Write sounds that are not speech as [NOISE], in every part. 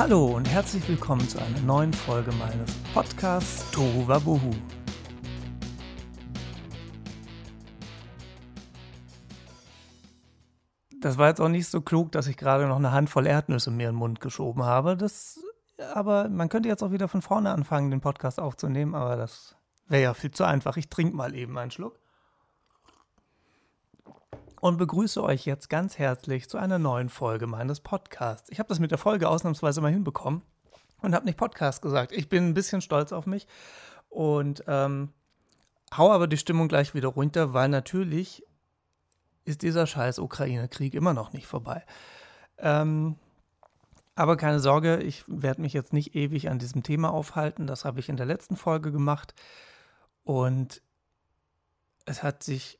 Hallo und herzlich willkommen zu einer neuen Folge meines Podcasts Tohu Wabohu. Das war jetzt auch nicht so klug, dass ich gerade noch eine Handvoll Erdnüsse mir in den Mund geschoben habe. Das, aber man könnte jetzt auch wieder von vorne anfangen, den Podcast aufzunehmen, aber das wäre ja viel zu einfach. Ich trinke mal eben einen Schluck und begrüße euch jetzt ganz herzlich zu einer neuen Folge meines Podcasts. Ich habe das mit der Folge ausnahmsweise mal hinbekommen und habe nicht Podcast gesagt. Ich bin ein bisschen stolz auf mich und ähm, hau aber die Stimmung gleich wieder runter, weil natürlich ist dieser scheiß Ukraine-Krieg immer noch nicht vorbei. Ähm, aber keine Sorge, ich werde mich jetzt nicht ewig an diesem Thema aufhalten. Das habe ich in der letzten Folge gemacht. Und es hat sich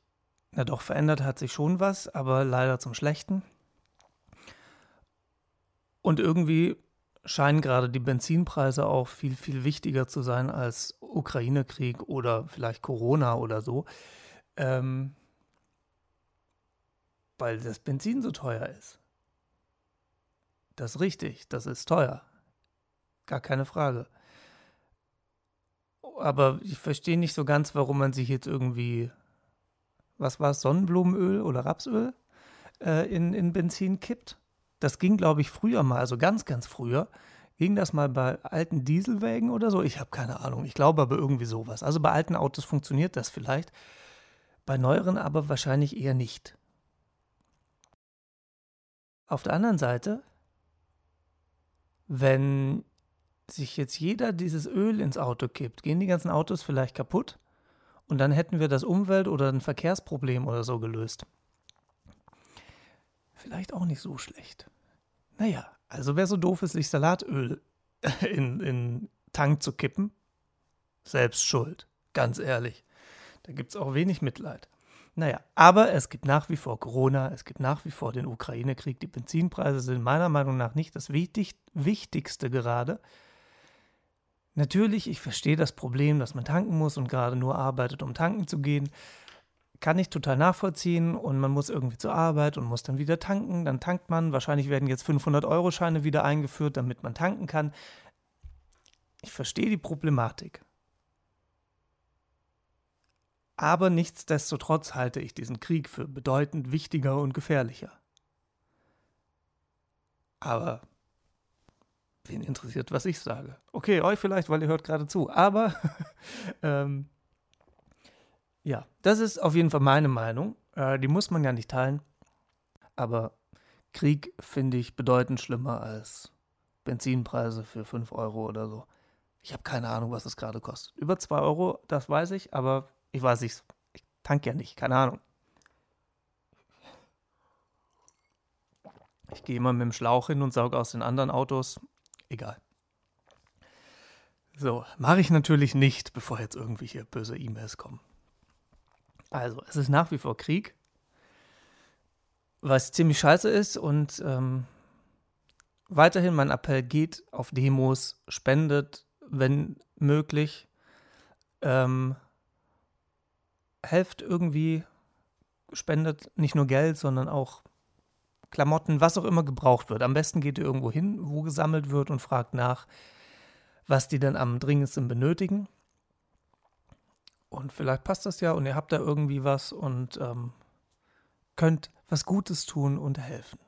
na doch, verändert hat sich schon was, aber leider zum Schlechten. Und irgendwie scheinen gerade die Benzinpreise auch viel, viel wichtiger zu sein als Ukraine-Krieg oder vielleicht Corona oder so. Ähm, weil das Benzin so teuer ist. Das ist richtig, das ist teuer. Gar keine Frage. Aber ich verstehe nicht so ganz, warum man sich jetzt irgendwie was war es, Sonnenblumenöl oder Rapsöl äh, in, in Benzin kippt. Das ging, glaube ich, früher mal, also ganz, ganz früher, ging das mal bei alten Dieselwägen oder so? Ich habe keine Ahnung. Ich glaube aber irgendwie sowas. Also bei alten Autos funktioniert das vielleicht, bei neueren aber wahrscheinlich eher nicht. Auf der anderen Seite, wenn sich jetzt jeder dieses Öl ins Auto kippt, gehen die ganzen Autos vielleicht kaputt und dann hätten wir das Umwelt- oder ein Verkehrsproblem oder so gelöst. Vielleicht auch nicht so schlecht. Naja, also wer so doof ist, sich Salatöl [LAUGHS] in, in Tank zu kippen, selbst schuld. Ganz ehrlich. Da gibt es auch wenig Mitleid. Naja, aber es gibt nach wie vor Corona, es gibt nach wie vor den Ukraine-Krieg. Die Benzinpreise sind meiner Meinung nach nicht das wichtig, Wichtigste gerade. Natürlich, ich verstehe das Problem, dass man tanken muss und gerade nur arbeitet, um tanken zu gehen. Kann ich total nachvollziehen und man muss irgendwie zur Arbeit und muss dann wieder tanken. Dann tankt man. Wahrscheinlich werden jetzt 500-Euro-Scheine wieder eingeführt, damit man tanken kann. Ich verstehe die Problematik. Aber nichtsdestotrotz halte ich diesen Krieg für bedeutend wichtiger und gefährlicher. Aber Wen interessiert, was ich sage? Okay, euch vielleicht, weil ihr hört gerade zu. Aber [LAUGHS] ähm, ja, das ist auf jeden Fall meine Meinung. Äh, die muss man ja nicht teilen. Aber Krieg finde ich bedeutend schlimmer als Benzinpreise für 5 Euro oder so. Ich habe keine Ahnung, was es gerade kostet. Über 2 Euro, das weiß ich, aber ich weiß nicht. Ich tanke ja nicht, keine Ahnung. Ich gehe immer mit dem Schlauch hin und sauge aus den anderen Autos egal. So, mache ich natürlich nicht, bevor jetzt irgendwelche böse E-Mails kommen. Also, es ist nach wie vor Krieg, was ziemlich scheiße ist und ähm, weiterhin mein Appell geht auf Demos, spendet, wenn möglich, ähm, helft irgendwie, spendet nicht nur Geld, sondern auch Klamotten, was auch immer gebraucht wird. Am besten geht ihr irgendwo hin, wo gesammelt wird und fragt nach, was die denn am dringendsten benötigen. Und vielleicht passt das ja und ihr habt da irgendwie was und ähm, könnt was Gutes tun und helfen.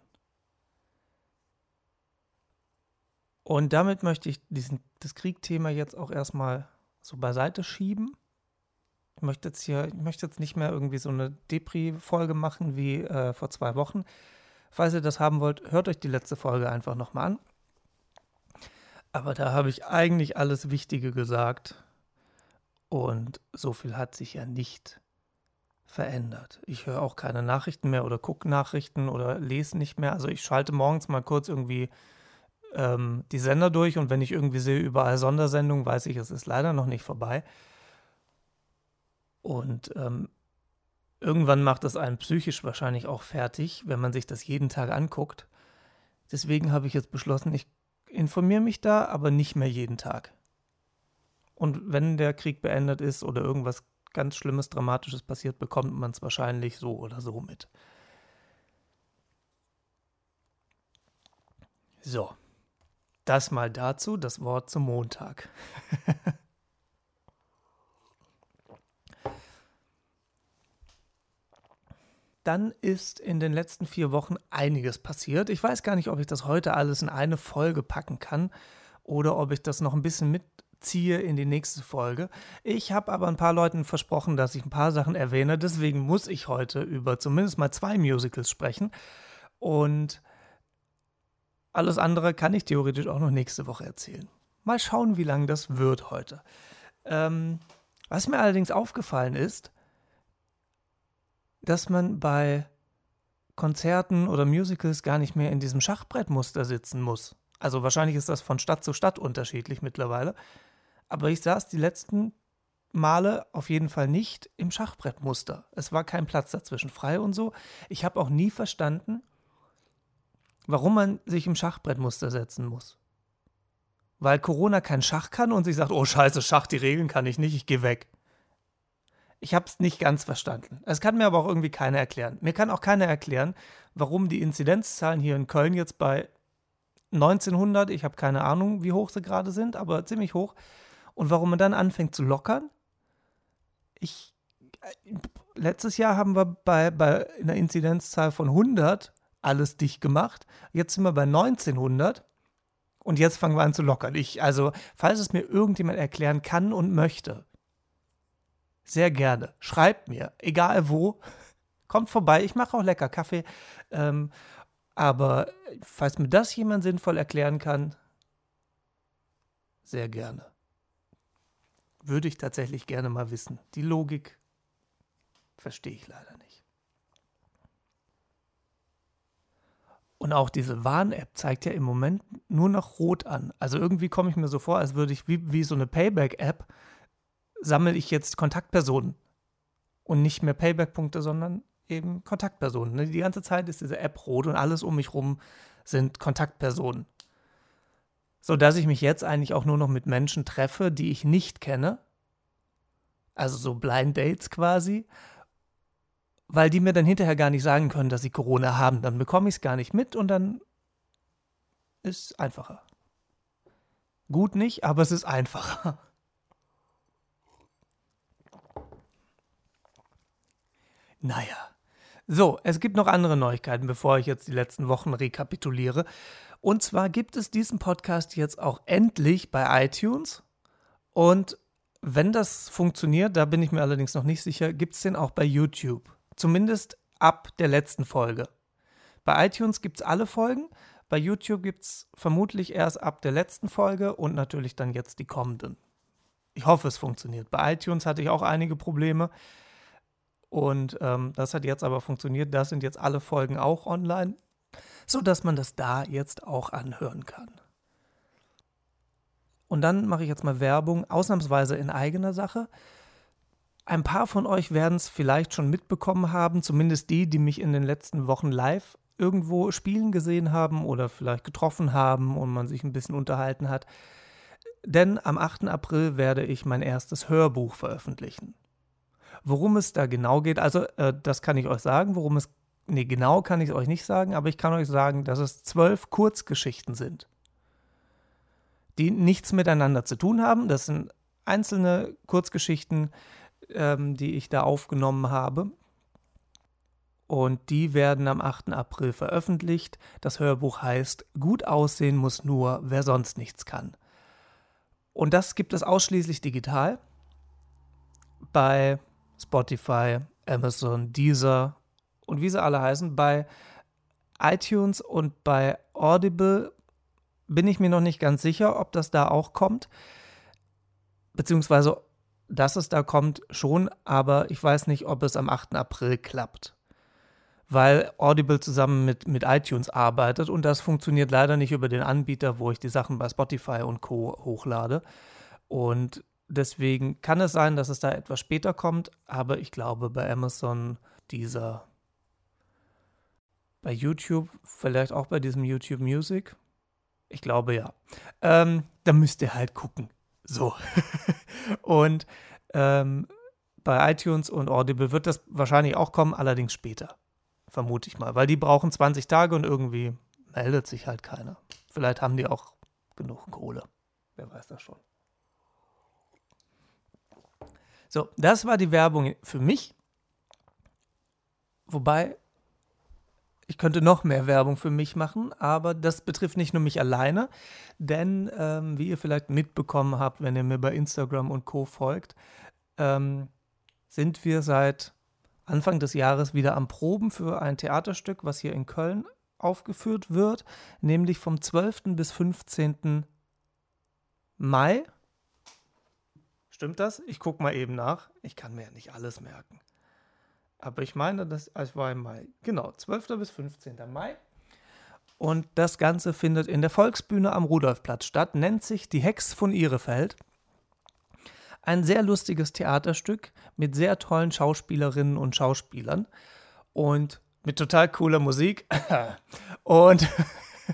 Und damit möchte ich diesen, das Kriegthema jetzt auch erstmal so beiseite schieben. Ich möchte jetzt hier, ich möchte jetzt nicht mehr irgendwie so eine Depri-Folge machen wie äh, vor zwei Wochen, Falls ihr das haben wollt, hört euch die letzte Folge einfach nochmal an. Aber da habe ich eigentlich alles Wichtige gesagt. Und so viel hat sich ja nicht verändert. Ich höre auch keine Nachrichten mehr oder gucke Nachrichten oder lese nicht mehr. Also ich schalte morgens mal kurz irgendwie ähm, die Sender durch und wenn ich irgendwie sehe, überall Sondersendungen, weiß ich, es ist leider noch nicht vorbei. Und ähm, Irgendwann macht das einen psychisch wahrscheinlich auch fertig, wenn man sich das jeden Tag anguckt. Deswegen habe ich jetzt beschlossen, ich informiere mich da, aber nicht mehr jeden Tag. Und wenn der Krieg beendet ist oder irgendwas ganz Schlimmes, Dramatisches passiert, bekommt man es wahrscheinlich so oder so mit. So. Das mal dazu, das Wort zum Montag. [LAUGHS] Dann ist in den letzten vier Wochen einiges passiert. Ich weiß gar nicht, ob ich das heute alles in eine Folge packen kann oder ob ich das noch ein bisschen mitziehe in die nächste Folge. Ich habe aber ein paar Leuten versprochen, dass ich ein paar Sachen erwähne. Deswegen muss ich heute über zumindest mal zwei Musicals sprechen. Und alles andere kann ich theoretisch auch noch nächste Woche erzählen. Mal schauen, wie lang das wird heute. Ähm, was mir allerdings aufgefallen ist, dass man bei Konzerten oder Musicals gar nicht mehr in diesem Schachbrettmuster sitzen muss. Also wahrscheinlich ist das von Stadt zu Stadt unterschiedlich mittlerweile. Aber ich saß die letzten Male auf jeden Fall nicht im Schachbrettmuster. Es war kein Platz dazwischen frei und so. Ich habe auch nie verstanden, warum man sich im Schachbrettmuster setzen muss. Weil Corona kein Schach kann und sich sagt, oh scheiße, Schach, die Regeln kann ich nicht, ich gehe weg. Ich habe es nicht ganz verstanden. Es kann mir aber auch irgendwie keiner erklären. Mir kann auch keiner erklären, warum die Inzidenzzahlen hier in Köln jetzt bei 1900, ich habe keine Ahnung, wie hoch sie gerade sind, aber ziemlich hoch. Und warum man dann anfängt zu lockern. Ich, äh, letztes Jahr haben wir bei, bei einer Inzidenzzahl von 100 alles dicht gemacht. Jetzt sind wir bei 1900 und jetzt fangen wir an zu lockern. Ich, also, falls es mir irgendjemand erklären kann und möchte, sehr gerne. Schreibt mir, egal wo. Kommt vorbei. Ich mache auch lecker Kaffee. Ähm, aber falls mir das jemand sinnvoll erklären kann, sehr gerne. Würde ich tatsächlich gerne mal wissen. Die Logik verstehe ich leider nicht. Und auch diese Warn-App zeigt ja im Moment nur noch rot an. Also irgendwie komme ich mir so vor, als würde ich wie, wie so eine Payback-App, sammle ich jetzt Kontaktpersonen. Und nicht mehr Payback-Punkte, sondern eben Kontaktpersonen. Ne? Die ganze Zeit ist diese App rot und alles um mich rum sind Kontaktpersonen. So dass ich mich jetzt eigentlich auch nur noch mit Menschen treffe, die ich nicht kenne. Also so Blind Dates quasi weil die mir dann hinterher gar nicht sagen können, dass sie Corona haben. Dann bekomme ich es gar nicht mit und dann ist es einfacher. Gut nicht, aber es ist einfacher. Naja. So, es gibt noch andere Neuigkeiten, bevor ich jetzt die letzten Wochen rekapituliere. Und zwar gibt es diesen Podcast jetzt auch endlich bei iTunes. Und wenn das funktioniert, da bin ich mir allerdings noch nicht sicher, gibt es den auch bei YouTube. Zumindest ab der letzten Folge. Bei iTunes gibt es alle Folgen, bei YouTube gibt es vermutlich erst ab der letzten Folge und natürlich dann jetzt die kommenden. Ich hoffe, es funktioniert. Bei iTunes hatte ich auch einige Probleme und ähm, das hat jetzt aber funktioniert. Da sind jetzt alle Folgen auch online, sodass man das da jetzt auch anhören kann. Und dann mache ich jetzt mal Werbung, ausnahmsweise in eigener Sache. Ein paar von euch werden es vielleicht schon mitbekommen haben, zumindest die, die mich in den letzten Wochen live irgendwo spielen gesehen haben oder vielleicht getroffen haben und man sich ein bisschen unterhalten hat. Denn am 8. April werde ich mein erstes Hörbuch veröffentlichen. Worum es da genau geht, also äh, das kann ich euch sagen, worum es, nee, genau kann ich es euch nicht sagen, aber ich kann euch sagen, dass es zwölf Kurzgeschichten sind, die nichts miteinander zu tun haben. Das sind einzelne Kurzgeschichten, ähm, die ich da aufgenommen habe. Und die werden am 8. April veröffentlicht. Das Hörbuch heißt Gut aussehen muss nur, wer sonst nichts kann. Und das gibt es ausschließlich digital bei Spotify, Amazon, Deezer und wie sie alle heißen. Bei iTunes und bei Audible bin ich mir noch nicht ganz sicher, ob das da auch kommt. Beziehungsweise dass es da kommt, schon, aber ich weiß nicht, ob es am 8. April klappt. Weil Audible zusammen mit, mit iTunes arbeitet und das funktioniert leider nicht über den Anbieter, wo ich die Sachen bei Spotify und Co. hochlade. Und deswegen kann es sein, dass es da etwas später kommt, aber ich glaube bei Amazon dieser, bei YouTube, vielleicht auch bei diesem YouTube Music. Ich glaube ja. Ähm, da müsst ihr halt gucken. So. [LAUGHS] und ähm, bei iTunes und Audible wird das wahrscheinlich auch kommen, allerdings später. Vermute ich mal. Weil die brauchen 20 Tage und irgendwie meldet sich halt keiner. Vielleicht haben die auch genug Kohle. Wer weiß das schon. So, das war die Werbung für mich. Wobei, ich könnte noch mehr Werbung für mich machen, aber das betrifft nicht nur mich alleine, denn ähm, wie ihr vielleicht mitbekommen habt, wenn ihr mir bei Instagram und Co folgt, ähm, sind wir seit Anfang des Jahres wieder am Proben für ein Theaterstück, was hier in Köln aufgeführt wird, nämlich vom 12. bis 15. Mai. Stimmt das? Ich gucke mal eben nach. Ich kann mir ja nicht alles merken. Aber ich meine, das war im Mai. Genau, 12. bis 15. Mai. Und das Ganze findet in der Volksbühne am Rudolfplatz statt, nennt sich Die Hex von Ihrefeld. Ein sehr lustiges Theaterstück mit sehr tollen Schauspielerinnen und Schauspielern und mit total cooler Musik [LAUGHS] und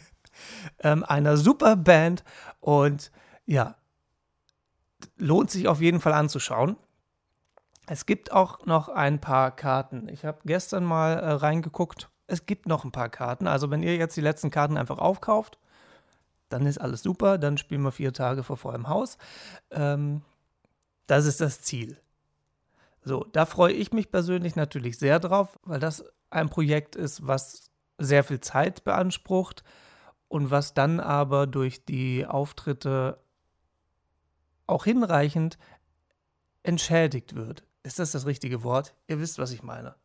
[LAUGHS] ähm, einer super Band und ja, lohnt sich auf jeden Fall anzuschauen. Es gibt auch noch ein paar Karten. Ich habe gestern mal äh, reingeguckt. Es gibt noch ein paar Karten. Also wenn ihr jetzt die letzten Karten einfach aufkauft, dann ist alles super. Dann spielen wir vier Tage vor vollem Haus. Ähm, das ist das Ziel. So, da freue ich mich persönlich natürlich sehr drauf, weil das ein Projekt ist, was sehr viel Zeit beansprucht und was dann aber durch die Auftritte auch hinreichend entschädigt wird. Ist das das richtige Wort? Ihr wisst, was ich meine.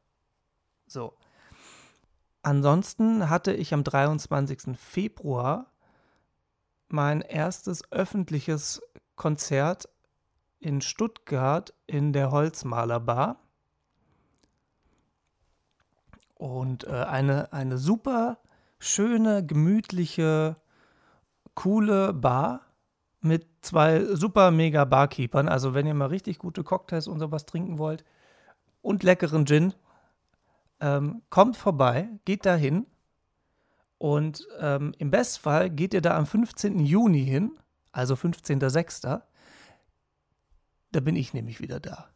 So. Ansonsten hatte ich am 23. Februar mein erstes öffentliches Konzert in Stuttgart in der Holzmalerbar. Und äh, eine, eine super schöne, gemütliche, coole Bar mit zwei super mega Barkeepern. Also wenn ihr mal richtig gute Cocktails und sowas trinken wollt und leckeren Gin, ähm, kommt vorbei, geht da hin. Und ähm, im Bestfall geht ihr da am 15. Juni hin, also 15.06. Da bin ich nämlich wieder da.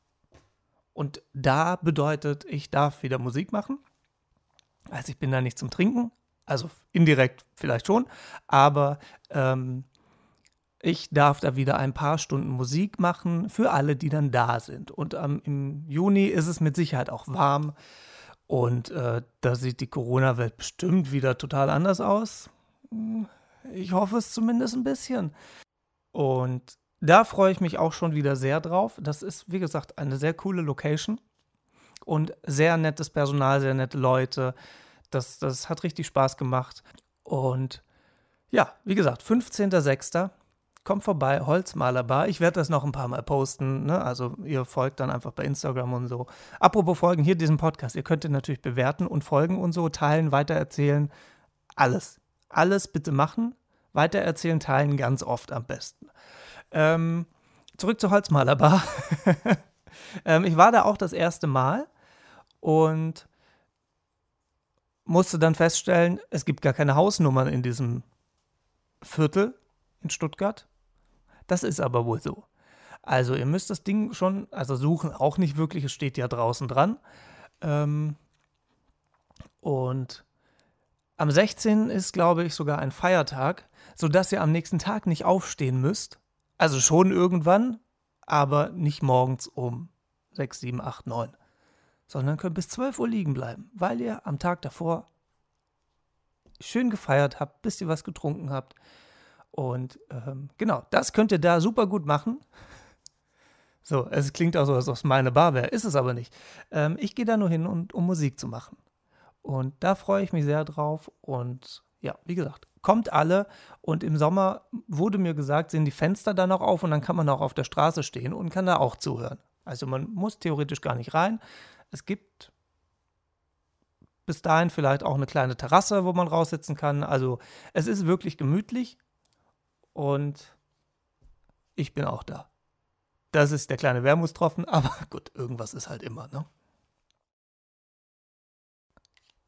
Und da bedeutet, ich darf wieder Musik machen. Also ich bin da nicht zum Trinken, also indirekt vielleicht schon, aber ähm, ich darf da wieder ein paar Stunden Musik machen für alle, die dann da sind. Und ähm, im Juni ist es mit Sicherheit auch warm und äh, da sieht die Corona-Welt bestimmt wieder total anders aus. Hm, ich hoffe es zumindest ein bisschen. Und da freue ich mich auch schon wieder sehr drauf. Das ist, wie gesagt, eine sehr coole Location und sehr nettes Personal, sehr nette Leute. Das, das hat richtig Spaß gemacht. Und ja, wie gesagt, 15.06. Kommt vorbei, Holzmalerbar. Ich werde das noch ein paar Mal posten. Ne? Also ihr folgt dann einfach bei Instagram und so. Apropos Folgen, hier diesen Podcast. Ihr könnt ihn natürlich bewerten und folgen und so, teilen, weitererzählen. Alles. Alles bitte machen. Weitererzählen, teilen ganz oft am besten. Ähm, zurück zur Holzmalerbar. [LAUGHS] ähm, ich war da auch das erste Mal und musste dann feststellen, es gibt gar keine Hausnummern in diesem Viertel in Stuttgart. Das ist aber wohl so. Also ihr müsst das Ding schon, also suchen auch nicht wirklich, es steht ja draußen dran. Ähm, und am 16. ist, glaube ich, sogar ein Feiertag, sodass ihr am nächsten Tag nicht aufstehen müsst, also schon irgendwann, aber nicht morgens um 6, 7, 8, 9. Sondern könnt bis 12 Uhr liegen bleiben, weil ihr am Tag davor schön gefeiert habt, bis ihr was getrunken habt. Und ähm, genau, das könnt ihr da super gut machen. So, es klingt auch so, als ob es meine Bar wäre. Ist es aber nicht. Ähm, ich gehe da nur hin, und, um Musik zu machen. Und da freue ich mich sehr drauf. Und ja, wie gesagt, kommt alle. Und im Sommer wurde mir gesagt, sind die Fenster dann auch auf und dann kann man auch auf der Straße stehen und kann da auch zuhören. Also man muss theoretisch gar nicht rein. Es gibt bis dahin vielleicht auch eine kleine Terrasse, wo man raussitzen kann. Also es ist wirklich gemütlich und ich bin auch da. Das ist der kleine Wermutstropfen, [LAUGHS] aber gut, irgendwas ist halt immer, ne?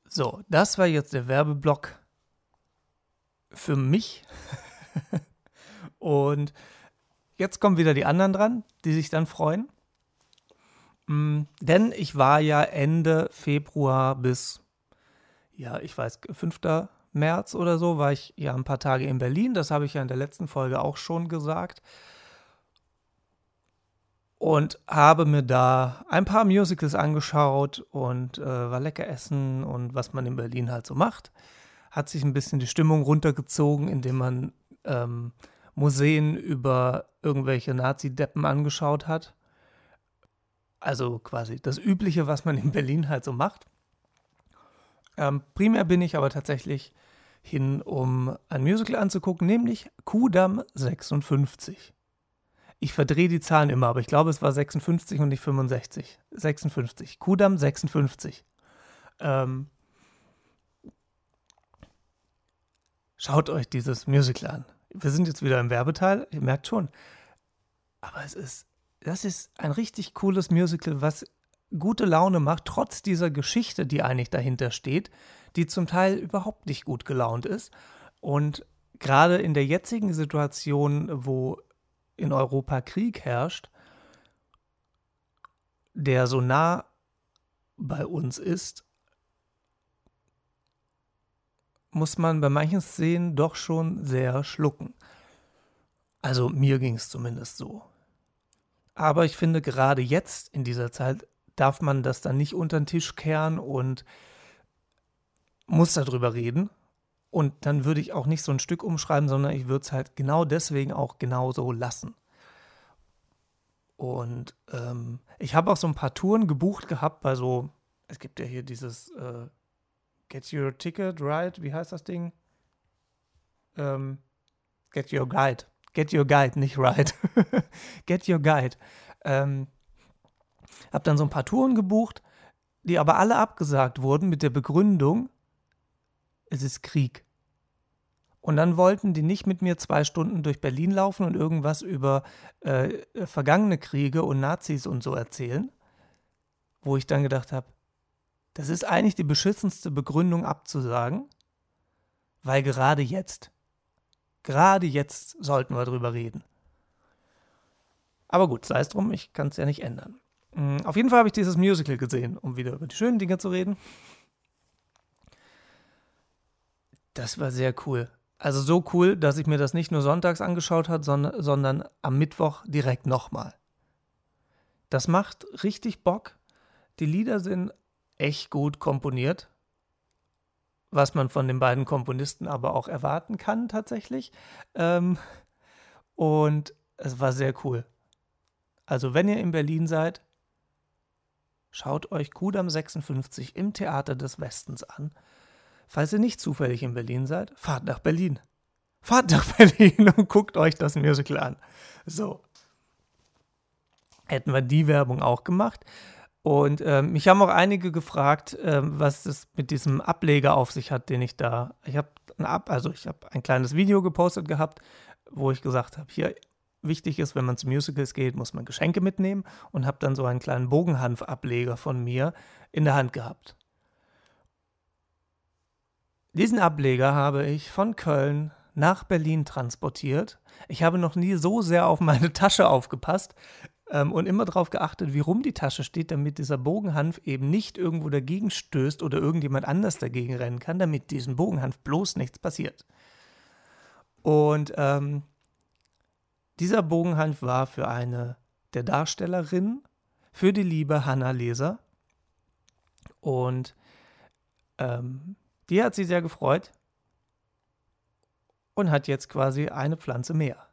So, das war jetzt der Werbeblock für mich. [LAUGHS] Und jetzt kommen wieder die anderen dran, die sich dann freuen. Mm, denn ich war ja Ende Februar bis, ja, ich weiß, 5. März oder so, war ich ja ein paar Tage in Berlin. Das habe ich ja in der letzten Folge auch schon gesagt. Und habe mir da ein paar Musicals angeschaut und äh, war lecker essen und was man in Berlin halt so macht. Hat sich ein bisschen die Stimmung runtergezogen, indem man ähm, Museen über irgendwelche Nazi-Deppen angeschaut hat. Also quasi das Übliche, was man in Berlin halt so macht. Ähm, primär bin ich aber tatsächlich hin, um ein Musical anzugucken, nämlich Kudam 56. Ich verdrehe die Zahlen immer, aber ich glaube, es war 56 und nicht 65. 56. Kudam 56. Ähm, schaut euch dieses Musical an. Wir sind jetzt wieder im Werbeteil, ihr merkt schon. Aber es ist, das ist ein richtig cooles Musical, was gute Laune macht, trotz dieser Geschichte, die eigentlich dahinter steht, die zum Teil überhaupt nicht gut gelaunt ist. Und gerade in der jetzigen Situation, wo in Europa Krieg herrscht, der so nah bei uns ist, muss man bei manchen Szenen doch schon sehr schlucken. Also mir ging es zumindest so. Aber ich finde, gerade jetzt in dieser Zeit darf man das dann nicht unter den Tisch kehren und muss darüber reden. Und dann würde ich auch nicht so ein Stück umschreiben, sondern ich würde es halt genau deswegen auch genau so lassen. Und ähm, ich habe auch so ein paar Touren gebucht gehabt bei so, es gibt ja hier dieses äh, Get Your Ticket, right? Wie heißt das Ding? Ähm, Get Your Guide. Get Your Guide, nicht Ride. [LAUGHS] Get Your Guide. Ähm, hab dann so ein paar Touren gebucht, die aber alle abgesagt wurden mit der Begründung, es ist Krieg. Und dann wollten die nicht mit mir zwei Stunden durch Berlin laufen und irgendwas über äh, vergangene Kriege und Nazis und so erzählen, wo ich dann gedacht habe, das ist eigentlich die beschissenste Begründung abzusagen, weil gerade jetzt, gerade jetzt sollten wir drüber reden. Aber gut, sei es drum, ich kann es ja nicht ändern. Mm, auf jeden Fall habe ich dieses Musical gesehen, um wieder über die schönen Dinge zu reden. Das war sehr cool. Also so cool, dass ich mir das nicht nur sonntags angeschaut habe, sondern, sondern am Mittwoch direkt nochmal. Das macht richtig Bock. Die Lieder sind echt gut komponiert, was man von den beiden Komponisten aber auch erwarten kann tatsächlich. Ähm, und es war sehr cool. Also wenn ihr in Berlin seid, schaut euch Kudam 56 im Theater des Westens an. Falls ihr nicht zufällig in Berlin seid, fahrt nach Berlin. Fahrt nach [LAUGHS] Berlin und guckt euch das Musical an. So. Hätten wir die Werbung auch gemacht. Und ähm, mich haben auch einige gefragt, ähm, was es mit diesem Ableger auf sich hat, den ich da. Ich habe Ab, also ich habe ein kleines Video gepostet gehabt, wo ich gesagt habe, hier wichtig ist, wenn man zu Musicals geht, muss man Geschenke mitnehmen und habe dann so einen kleinen Bogenhanfableger von mir in der Hand gehabt. Diesen Ableger habe ich von Köln nach Berlin transportiert. Ich habe noch nie so sehr auf meine [LAUGHS] Tasche aufgepasst, ähm, und immer darauf geachtet, wie rum die Tasche steht, damit dieser Bogenhanf eben nicht irgendwo dagegen stößt oder irgendjemand anders dagegen rennen kann, damit diesem Bogenhanf bloß nichts passiert. Und ähm, dieser Bogenhanf war für eine der Darstellerinnen, für die liebe Hannah Leser. Und ähm, die hat sie sehr gefreut und hat jetzt quasi eine Pflanze mehr.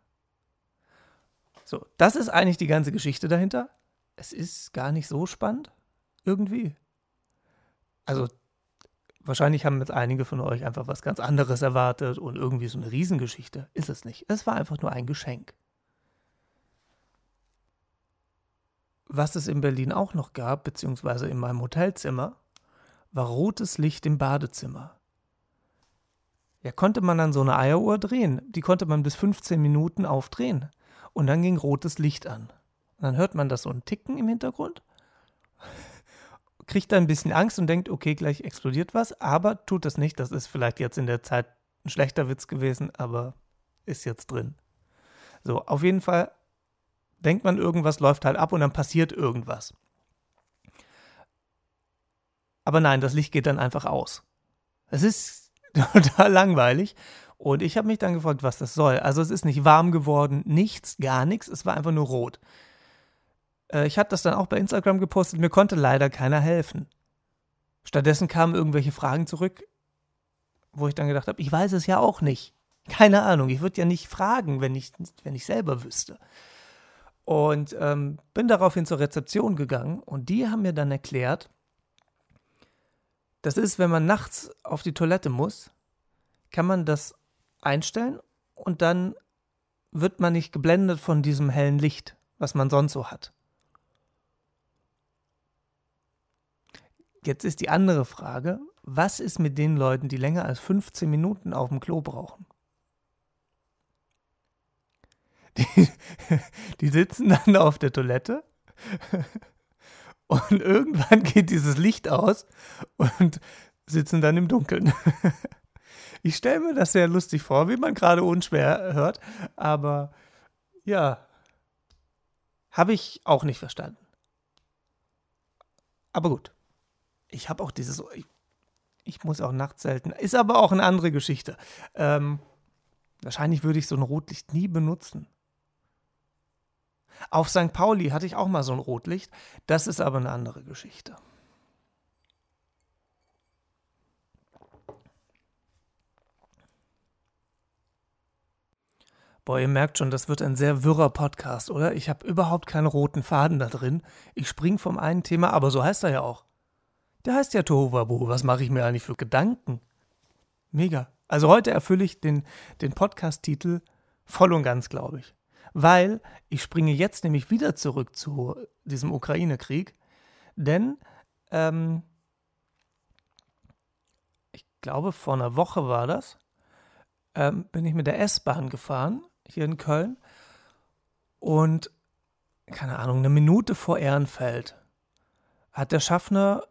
So, das ist eigentlich die ganze Geschichte dahinter. Es ist gar nicht so spannend. Irgendwie. Also, wahrscheinlich haben jetzt einige von euch einfach was ganz anderes erwartet und irgendwie so eine Riesengeschichte. Ist es nicht. Es war einfach nur ein Geschenk. Was es in Berlin auch noch gab, beziehungsweise in meinem Hotelzimmer, war rotes Licht im Badezimmer. Ja, konnte man dann so eine Eieruhr drehen. Die konnte man bis 15 Minuten aufdrehen und dann ging rotes Licht an. Und dann hört man das so ein Ticken im Hintergrund, [LAUGHS] kriegt dann ein bisschen Angst und denkt, okay, gleich explodiert was, aber tut das nicht. Das ist vielleicht jetzt in der Zeit ein schlechter Witz gewesen, aber ist jetzt drin. So, auf jeden Fall denkt man, irgendwas läuft halt ab und dann passiert irgendwas. Aber nein, das Licht geht dann einfach aus. Es ist [LAUGHS] total langweilig. Und ich habe mich dann gefragt, was das soll. Also es ist nicht warm geworden, nichts, gar nichts, es war einfach nur rot. Äh, ich hatte das dann auch bei Instagram gepostet, mir konnte leider keiner helfen. Stattdessen kamen irgendwelche Fragen zurück, wo ich dann gedacht habe, ich weiß es ja auch nicht. Keine Ahnung, ich würde ja nicht fragen, wenn ich, wenn ich selber wüsste. Und ähm, bin daraufhin zur Rezeption gegangen und die haben mir dann erklärt, das ist, wenn man nachts auf die Toilette muss, kann man das einstellen und dann wird man nicht geblendet von diesem hellen Licht, was man sonst so hat. Jetzt ist die andere Frage, was ist mit den Leuten, die länger als 15 Minuten auf dem Klo brauchen? Die, [LAUGHS] die sitzen dann auf der Toilette und irgendwann geht dieses Licht aus und sitzen dann im Dunkeln. Ich stelle mir das sehr lustig vor, wie man gerade unschwer hört, aber ja, habe ich auch nicht verstanden. Aber gut, ich habe auch dieses, ich, ich, muss auch nachts selten, ist aber auch eine andere Geschichte. Ähm, wahrscheinlich würde ich so ein Rotlicht nie benutzen. Auf St. Pauli hatte ich auch mal so ein Rotlicht. Das ist aber eine andere Geschichte. Boah, ihr merkt schon, das wird ein sehr wirrer Podcast, oder? Ich habe überhaupt keinen roten Faden da drin. Ich springe vom einen Thema, aber so heißt er ja auch. Der heißt ja Tohuwabohu. Was mache ich mir eigentlich für Gedanken? Mega. Also heute erfülle ich den, den Podcast-Titel voll und ganz, glaube ich weil ich springe jetzt nämlich wieder zurück zu diesem Ukraine-Krieg, denn ähm, ich glaube, vor einer Woche war das, ähm, bin ich mit der S-Bahn gefahren, hier in Köln, und keine Ahnung, eine Minute vor Ehrenfeld hat der Schaffner,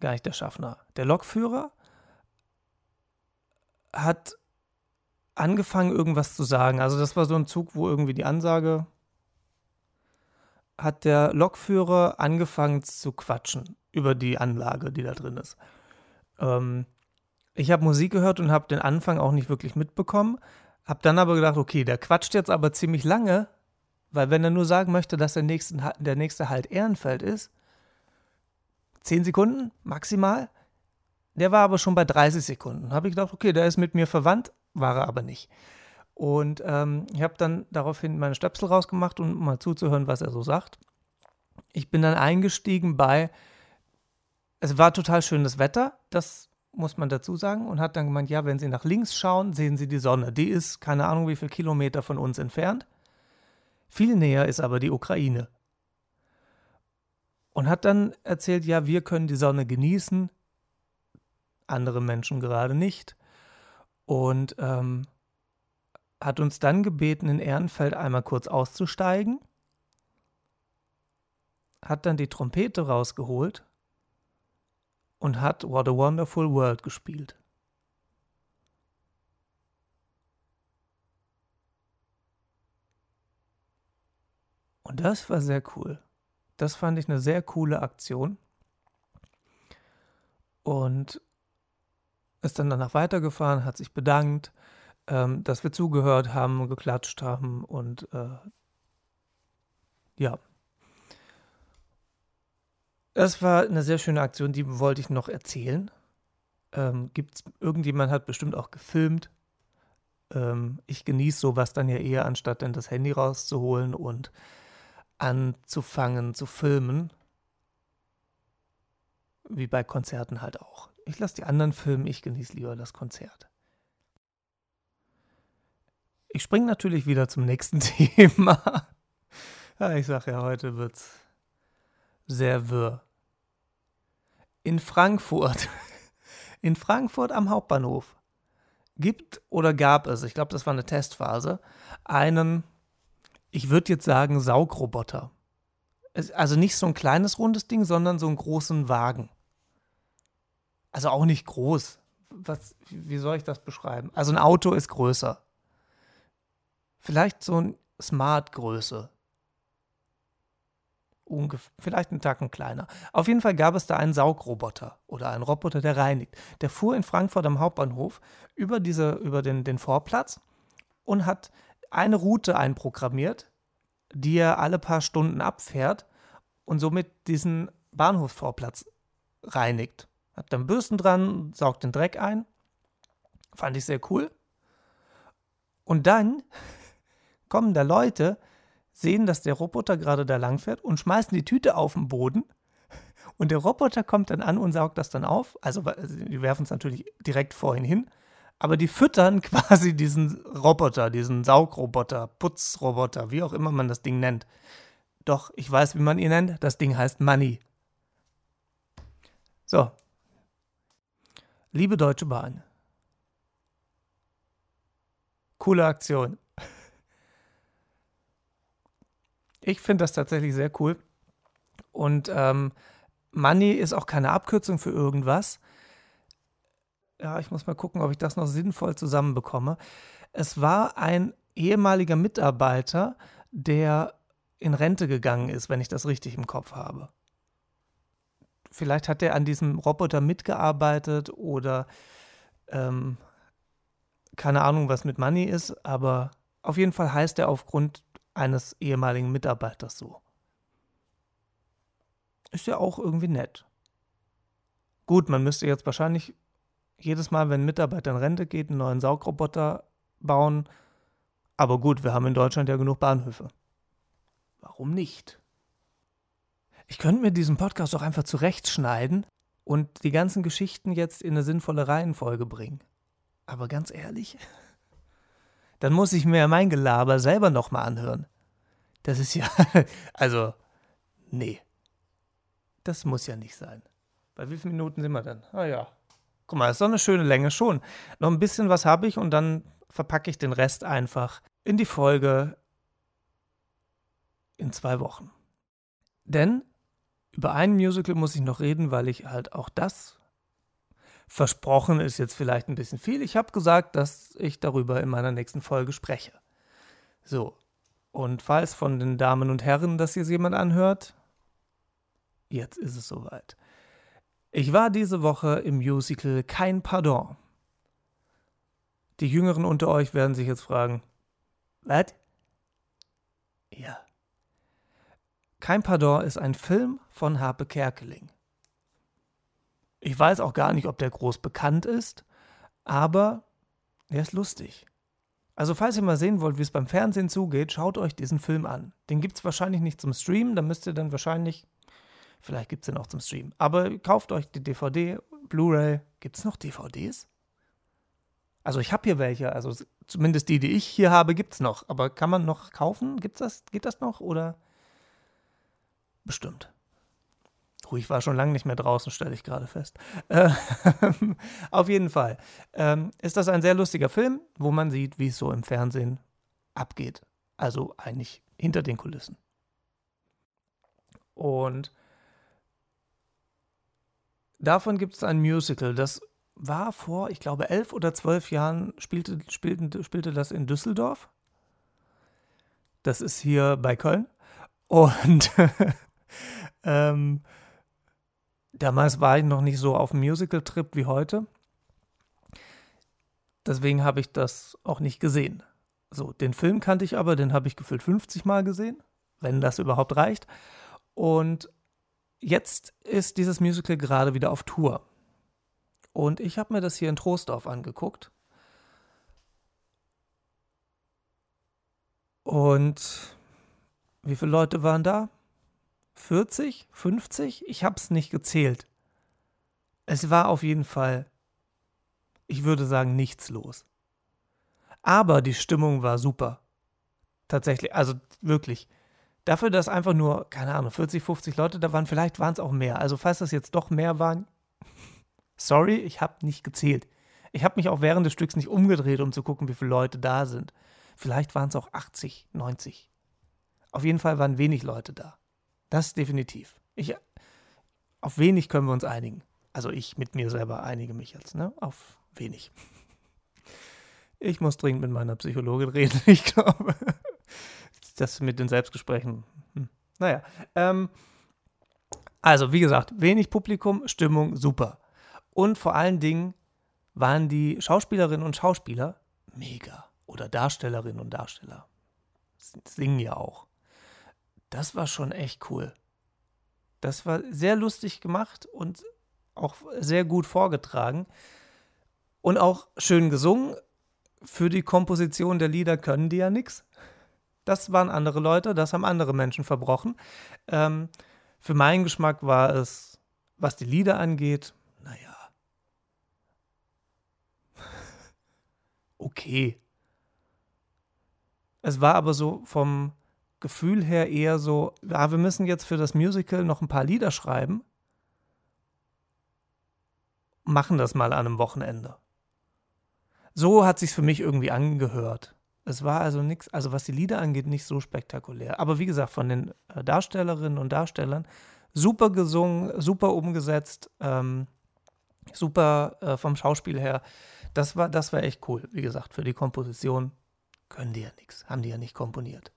gar nicht der Schaffner, der Lokführer hat angefangen, irgendwas zu sagen. Also das war so ein Zug, wo irgendwie die Ansage hat der Lokführer angefangen zu quatschen über die Anlage, die da drin ist. Ähm, ich habe Musik gehört und habe den Anfang auch nicht wirklich mitbekommen. Habe dann aber gedacht, okay, der quatscht jetzt aber ziemlich lange, weil wenn er nur sagen möchte, dass der, nächsten, der nächste halt Ehrenfeld ist, zehn Sekunden maximal. Der war aber schon bei 30 Sekunden. Habe ich gedacht, okay, der ist mit mir verwandt, war er aber nicht. Und ähm, ich habe dann daraufhin meine Stöpsel rausgemacht, um mal zuzuhören, was er so sagt. Ich bin dann eingestiegen bei, es war total schönes Wetter, das muss man dazu sagen, und hat dann gemeint, ja, wenn Sie nach links schauen, sehen Sie die Sonne. Die ist keine Ahnung, wie viele Kilometer von uns entfernt. Viel näher ist aber die Ukraine. Und hat dann erzählt, ja, wir können die Sonne genießen, andere Menschen gerade nicht und ähm, hat uns dann gebeten, in Ehrenfeld einmal kurz auszusteigen, hat dann die Trompete rausgeholt und hat What a Wonderful World gespielt. Und das war sehr cool. Das fand ich eine sehr coole Aktion. Und ist dann danach weitergefahren, hat sich bedankt, ähm, dass wir zugehört haben, geklatscht haben und äh, ja. Das war eine sehr schöne Aktion, die wollte ich noch erzählen. Ähm, gibt's, irgendjemand hat bestimmt auch gefilmt. Ähm, ich genieße sowas dann ja eher, anstatt dann das Handy rauszuholen und anzufangen zu filmen. Wie bei Konzerten halt auch. Ich lasse die anderen filmen, ich genieße lieber das Konzert. Ich springe natürlich wieder zum nächsten [LAUGHS] Thema. Ja, ich sage ja, heute wird's sehr wirr. In Frankfurt, [LAUGHS] in Frankfurt am Hauptbahnhof gibt oder gab es, ich glaube, das war eine Testphase, einen, ich würde jetzt sagen, Saugroboter. Also nicht so ein kleines rundes Ding, sondern so einen großen Wagen. Also auch nicht groß. Was, wie soll ich das beschreiben? Also ein Auto ist größer. Vielleicht so ein Smart-Größe. vielleicht einen Tacken kleiner. Auf jeden Fall gab es da einen Saugroboter oder einen Roboter, der reinigt. Der fuhr in Frankfurt am Hauptbahnhof über, diese, über den, den Vorplatz und hat eine Route einprogrammiert, die er alle paar Stunden abfährt und somit diesen Bahnhofsvorplatz reinigt. Hat dann Bürsten dran, saugt den Dreck ein. Fand ich sehr cool. Und dann [LAUGHS] kommen da Leute, sehen, dass der Roboter gerade da langfährt und schmeißen die Tüte auf den Boden. Und der Roboter kommt dann an und saugt das dann auf. Also, die werfen es natürlich direkt vorhin hin. Aber die füttern [LAUGHS] quasi diesen Roboter, diesen Saugroboter, Putzroboter, wie auch immer man das Ding nennt. Doch, ich weiß, wie man ihn nennt. Das Ding heißt Money. So. Liebe Deutsche Bahn. Coole Aktion. Ich finde das tatsächlich sehr cool. Und ähm, Money ist auch keine Abkürzung für irgendwas. Ja, ich muss mal gucken, ob ich das noch sinnvoll zusammenbekomme. Es war ein ehemaliger Mitarbeiter, der in Rente gegangen ist, wenn ich das richtig im Kopf habe. Vielleicht hat er an diesem Roboter mitgearbeitet oder ähm, keine Ahnung, was mit Money ist, aber auf jeden Fall heißt er aufgrund eines ehemaligen Mitarbeiters so. Ist ja auch irgendwie nett. Gut, man müsste jetzt wahrscheinlich jedes Mal, wenn ein Mitarbeiter in Rente geht, einen neuen Saugroboter bauen. Aber gut, wir haben in Deutschland ja genug Bahnhöfe. Warum nicht? Ich könnte mir diesen Podcast auch einfach zurechtschneiden und die ganzen Geschichten jetzt in eine sinnvolle Reihenfolge bringen. Aber ganz ehrlich, [LAUGHS] dann muss ich mir mein Gelaber selber nochmal anhören. Das ist ja, [LAUGHS] also, nee. Das muss ja nicht sein. Bei wie vielen Minuten sind wir denn? Ah ja. Guck mal, das ist doch eine schöne Länge schon. Noch ein bisschen was habe ich und dann verpacke ich den Rest einfach in die Folge in zwei Wochen. Denn über ein Musical muss ich noch reden, weil ich halt auch das versprochen ist jetzt vielleicht ein bisschen viel. Ich habe gesagt, dass ich darüber in meiner nächsten Folge spreche. So. Und falls von den Damen und Herren das jetzt jemand anhört, jetzt ist es soweit. Ich war diese Woche im Musical Kein Pardon. Die Jüngeren unter euch werden sich jetzt fragen, was? Ja. Kein Pardon ist ein Film von Harpe Kerkeling. Ich weiß auch gar nicht, ob der groß bekannt ist, aber er ist lustig. Also falls ihr mal sehen wollt, wie es beim Fernsehen zugeht, schaut euch diesen Film an. Den gibt es wahrscheinlich nicht zum Streamen, da müsst ihr dann wahrscheinlich, vielleicht gibt es den auch zum Streamen. Aber kauft euch die DVD, Blu-ray. Gibt es noch DVDs? Also ich habe hier welche, also zumindest die, die ich hier habe, gibt es noch. Aber kann man noch kaufen? Gibt's das? Geht das noch? Oder? Bestimmt. Ich war schon lange nicht mehr draußen, stelle ich gerade fest. Äh, [LAUGHS] auf jeden Fall ähm, ist das ein sehr lustiger Film, wo man sieht, wie es so im Fernsehen abgeht. Also eigentlich hinter den Kulissen. Und davon gibt es ein Musical, das war vor, ich glaube, elf oder zwölf Jahren, spielte, spielte, spielte das in Düsseldorf. Das ist hier bei Köln. Und [LAUGHS] ähm, Damals war ich noch nicht so auf Musical-Trip wie heute. Deswegen habe ich das auch nicht gesehen. So, den Film kannte ich aber, den habe ich gefühlt 50 Mal gesehen, wenn das überhaupt reicht. Und jetzt ist dieses Musical gerade wieder auf Tour. Und ich habe mir das hier in Troisdorf angeguckt. Und wie viele Leute waren da? 40, 50? Ich habe es nicht gezählt. Es war auf jeden Fall, ich würde sagen, nichts los. Aber die Stimmung war super. Tatsächlich, also wirklich. Dafür, dass einfach nur, keine Ahnung, 40, 50 Leute da waren, vielleicht waren es auch mehr. Also falls das jetzt doch mehr waren, [LAUGHS] sorry, ich habe nicht gezählt. Ich habe mich auch während des Stücks nicht umgedreht, um zu gucken, wie viele Leute da sind. Vielleicht waren es auch 80, 90. Auf jeden Fall waren wenig Leute da. Das definitiv. Ich, auf wenig können wir uns einigen. Also ich mit mir selber einige mich jetzt, ne? Auf wenig. Ich muss dringend mit meiner Psychologin reden, [LAUGHS] ich glaube. Das mit den Selbstgesprächen. Hm. Naja, ähm, also wie gesagt, wenig Publikum, Stimmung super. Und vor allen Dingen waren die Schauspielerinnen und Schauspieler mega. Oder Darstellerinnen und Darsteller. Singen ja auch. Das war schon echt cool. Das war sehr lustig gemacht und auch sehr gut vorgetragen. Und auch schön gesungen. Für die Komposition der Lieder können die ja nichts. Das waren andere Leute, das haben andere Menschen verbrochen. Ähm, für meinen Geschmack war es, was die Lieder angeht, naja. [LAUGHS] okay. Es war aber so vom Gefühl her eher so, ja, wir müssen jetzt für das Musical noch ein paar Lieder schreiben. Machen das mal an einem Wochenende. So hat sich's für mich irgendwie angehört. Es war also nichts, also was die Lieder angeht, nicht so spektakulär. Aber wie gesagt, von den äh, Darstellerinnen und Darstellern super gesungen, super umgesetzt, ähm, super äh, vom Schauspiel her. Das war, das war echt cool. Wie gesagt, für die Komposition können die ja nichts, haben die ja nicht komponiert.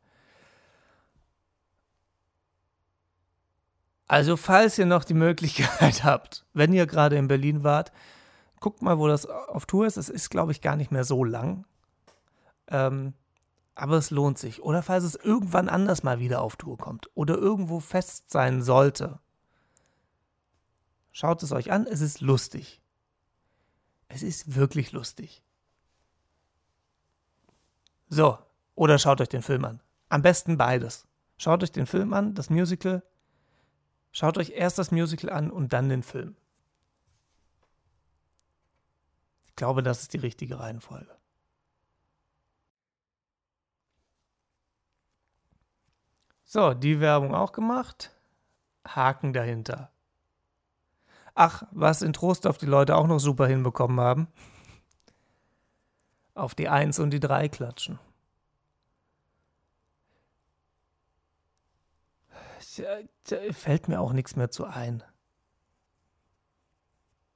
Also, falls ihr noch die Möglichkeit [LAUGHS] habt, wenn ihr gerade in Berlin wart, guckt mal, wo das auf Tour ist. Es ist, glaube ich, gar nicht mehr so lang. Ähm, aber es lohnt sich. Oder falls es irgendwann anders mal wieder auf Tour kommt oder irgendwo fest sein sollte. Schaut es euch an, es ist lustig. Es ist wirklich lustig. So, oder schaut euch den Film an. Am besten beides. Schaut euch den Film an, das Musical. Schaut euch erst das Musical an und dann den Film. Ich glaube, das ist die richtige Reihenfolge. So, die Werbung auch gemacht. Haken dahinter. Ach, was in Trost auf die Leute auch noch super hinbekommen haben. Auf die Eins und die Drei klatschen. Fällt mir auch nichts mehr zu ein.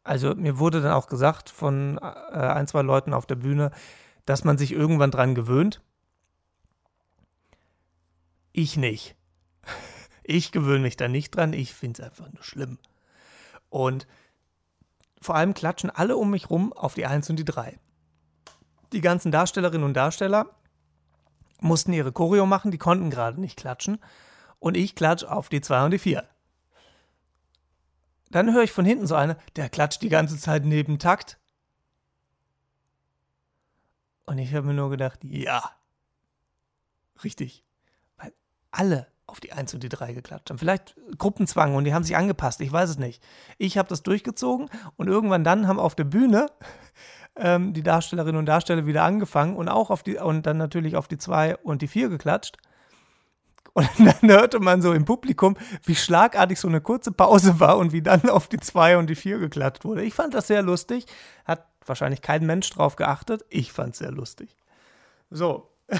Also mir wurde dann auch gesagt von äh, ein, zwei Leuten auf der Bühne, dass man sich irgendwann dran gewöhnt. Ich nicht. [LAUGHS] Ich gewöhne mich da nicht dran. Ich finde es einfach nur schlimm. Und vor allem klatschen alle um mich rum auf die Eins und die Drei. Die ganzen Darstellerinnen und Darsteller mussten ihre Choreo machen, die konnten gerade nicht klatschen. Und ich klatsch auf die Zwei und die Vier. Dann höre ich von hinten so eine, der klatscht die ganze Zeit neben Takt. Und ich habe mir nur gedacht, ja, richtig alle auf die 1 und die 3 geklatscht haben. Vielleicht Gruppenzwang und die haben sich angepasst, ich weiß es nicht. Ich habe das durchgezogen und irgendwann dann haben auf der Bühne [LAUGHS] ähm, die Darstellerinnen und Darsteller wieder angefangen und auch auf die und dann natürlich auf die 2 und die 4 geklatscht. Und [LAUGHS] dann hörte man so im Publikum, wie schlagartig so eine kurze Pause war und wie dann auf die 2 und die 4 geklatscht wurde. Ich fand das sehr lustig. Hat wahrscheinlich kein Mensch drauf geachtet. Ich fand es sehr lustig. So. [LAUGHS]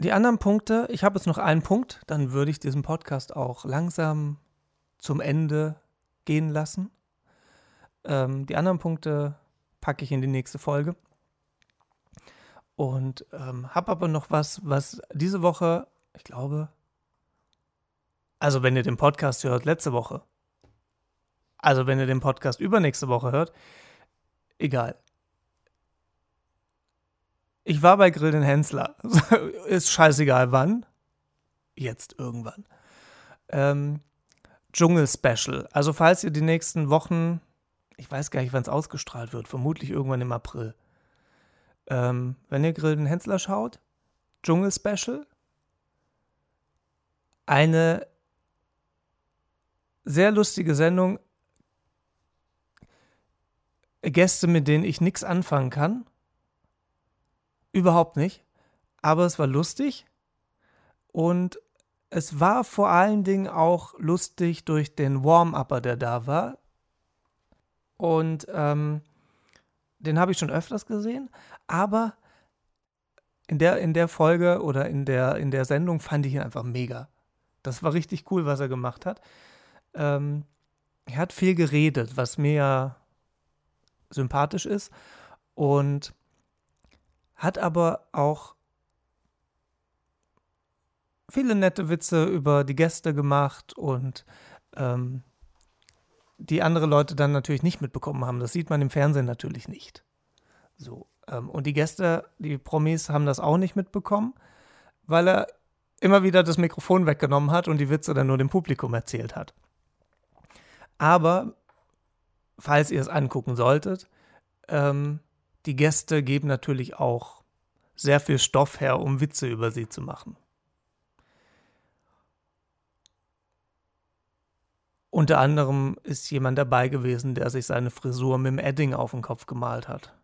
Die anderen Punkte, ich habe jetzt noch einen Punkt, dann würde ich diesen Podcast auch langsam zum Ende gehen lassen. Ähm, die anderen Punkte packe ich in die nächste Folge. Und ähm, habe aber noch was, was diese Woche, ich glaube, also wenn ihr den Podcast hört, letzte Woche. Also wenn ihr den Podcast übernächste Woche hört, egal. Ich war bei Grill den Hensler. [LAUGHS] Ist scheißegal wann. Jetzt irgendwann. Ähm, Dschungel-Special. Also falls ihr die nächsten Wochen, ich weiß gar nicht, wann es ausgestrahlt wird, vermutlich irgendwann im April. Ähm, wenn ihr Grill den Hensler schaut, Dschungel-Special. Eine sehr lustige Sendung. Gäste, mit denen ich nichts anfangen kann. Überhaupt nicht. Aber es war lustig. Und es war vor allen Dingen auch lustig durch den Warm-Upper, der da war. Und ähm, den habe ich schon öfters gesehen. Aber in der, in der Folge oder in der, in der Sendung fand ich ihn einfach mega. Das war richtig cool, was er gemacht hat. Ähm, er hat viel geredet, was mir sympathisch ist. Und hat aber auch viele nette Witze über die Gäste gemacht und ähm, die andere Leute dann natürlich nicht mitbekommen haben. Das sieht man im Fernsehen natürlich nicht. So. Ähm, und die Gäste, die Promis, haben das auch nicht mitbekommen, weil er immer wieder das Mikrofon weggenommen hat und die Witze dann nur dem Publikum erzählt hat. Aber, falls ihr es angucken solltet, ähm, die Gäste geben natürlich auch sehr viel Stoff her, um Witze über sie zu machen. Unter anderem ist jemand dabei gewesen, der sich seine Frisur mit dem Edding auf den Kopf gemalt hat.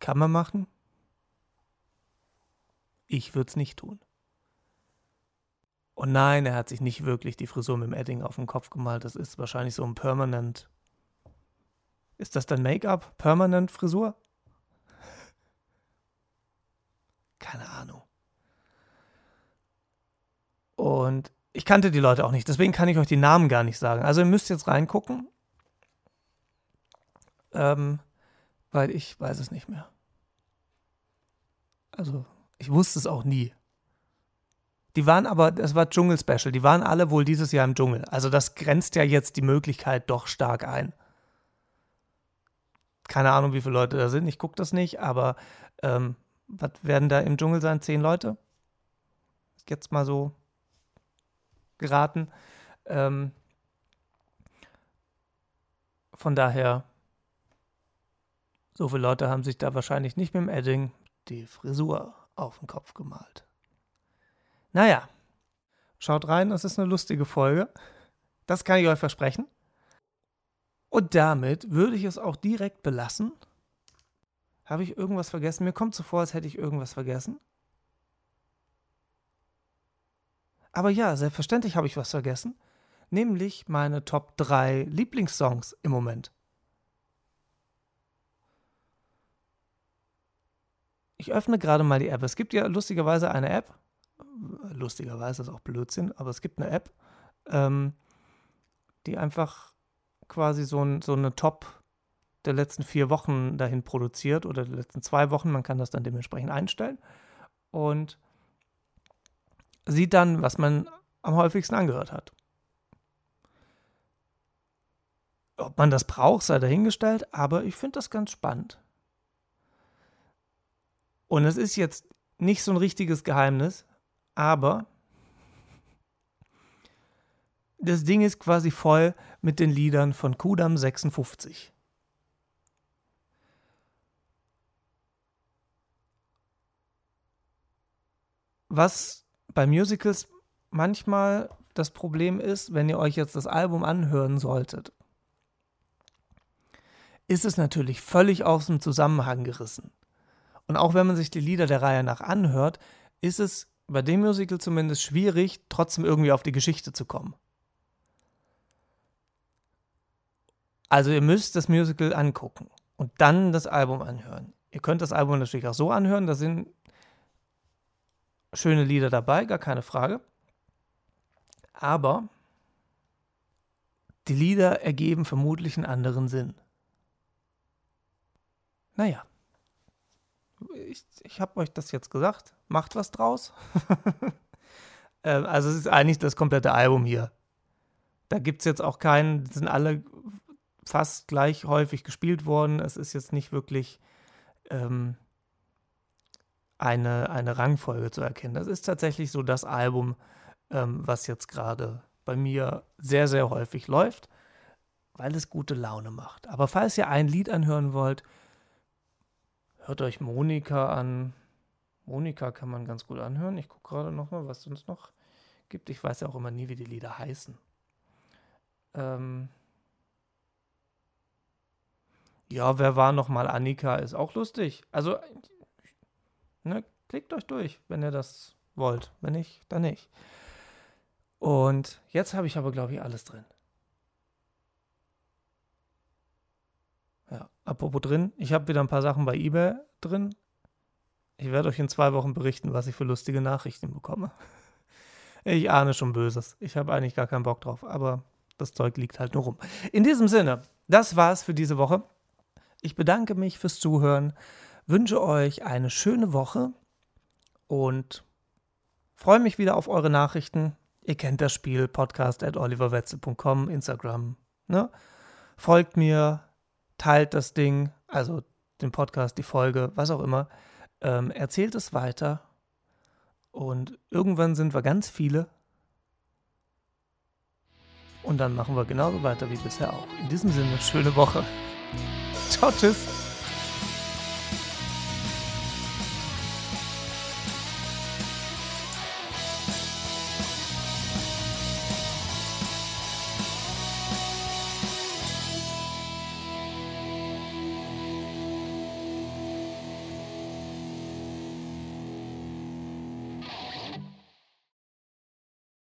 Kann man machen? Ich würde es nicht tun. Und nein, er hat sich nicht wirklich die Frisur mit dem Edding auf den Kopf gemalt. Das ist wahrscheinlich so ein Permanent. Ist das dann Make-up? Permanent Frisur? Keine Ahnung. Und ich kannte die Leute auch nicht, deswegen kann ich euch die Namen gar nicht sagen. Also ihr müsst jetzt reingucken, ähm, weil ich weiß es nicht mehr. Also ich wusste es auch nie. Die waren aber, das war Dschungel-Special, die waren alle wohl dieses Jahr im Dschungel. Also das grenzt ja jetzt die Möglichkeit doch stark ein. Keine Ahnung, wie viele Leute da sind, ich gucke das nicht, aber ähm, was werden da im Dschungel sein? Zehn Leute? Jetzt mal so geraten. Ähm, von daher, so viele Leute haben sich da wahrscheinlich nicht mit dem Edding die Frisur auf den Kopf gemalt. Naja, schaut rein, es ist eine lustige Folge. Das kann ich euch versprechen. Und damit würde ich es auch direkt belassen. Habe ich irgendwas vergessen? Mir kommt so vor, als hätte ich irgendwas vergessen. Aber ja, selbstverständlich habe ich was vergessen, nämlich meine Top 3 Lieblingssongs im Moment. Ich öffne gerade mal die App. Es gibt ja lustigerweise eine App. Lustigerweise ist auch Blödsinn, aber es gibt eine App, ähm, die einfach quasi so, ein, so eine Top der letzten vier Wochen dahin produziert oder der letzten zwei Wochen. Man kann das dann dementsprechend einstellen. Und sieht dann, was man am häufigsten angehört hat. Ob man das braucht, sei dahingestellt, aber ich finde das ganz spannend. Und es ist jetzt nicht so ein richtiges Geheimnis, aber das Ding ist quasi voll mit den Liedern von Kudam 56. Was bei Musicals manchmal das Problem ist, wenn ihr euch jetzt das Album anhören solltet, ist es natürlich völlig aus dem Zusammenhang gerissen. Und auch wenn man sich die Lieder der Reihe nach anhört, ist es bei dem Musical zumindest schwierig, trotzdem irgendwie auf die Geschichte zu kommen. Also ihr müsst das Musical angucken und dann das Album anhören. Ihr könnt das Album natürlich auch so anhören, da sind schöne Lieder dabei, gar keine Frage. Aber die Lieder ergeben vermutlich einen anderen Sinn. Naja, ich, ich habe euch das jetzt gesagt. Macht was draus. [LAUGHS] Ähm, also es ist eigentlich das komplette Album hier. Da gibt es jetzt auch keinen, sind alle fast gleich häufig gespielt worden. Es ist jetzt nicht wirklich ähm, eine, eine Rangfolge zu erkennen. Das ist tatsächlich so das Album, ähm, was jetzt gerade bei mir sehr, sehr häufig läuft, weil es gute Laune macht. Aber falls ihr ein Lied anhören wollt, hört euch Monika an. Monika kann man ganz gut anhören. Ich gucke gerade nochmal, was es uns noch gibt. Ich weiß ja auch immer nie, wie die Lieder heißen. Ähm ja, wer war nochmal Annika? Ist auch lustig. Also Ne, klickt euch durch, wenn ihr das wollt. Wenn nicht, dann nicht. Und jetzt habe ich aber, glaube ich, alles drin. Ja, apropos drin, ich habe wieder ein paar Sachen bei eBay drin. Ich werde euch in zwei Wochen berichten, was ich für lustige Nachrichten bekomme. [LAUGHS] Ich ahne schon Böses. Ich habe eigentlich gar keinen Bock drauf, aber das Zeug liegt halt nur rum. In diesem Sinne, das war's für diese Woche. Ich bedanke mich fürs Zuhören, wünsche euch eine schöne Woche und freue mich wieder auf eure Nachrichten. Ihr kennt das Spiel, podcast at oliverwetzel.com, Instagram. Ne? Folgt mir, teilt das Ding, also den Podcast, die Folge, was auch immer. Ähm, erzählt es weiter. Und irgendwann sind wir ganz viele. Und dann machen wir genauso weiter wie bisher auch. In diesem Sinne, schöne Woche. [LAUGHS] Ciao, tschüss.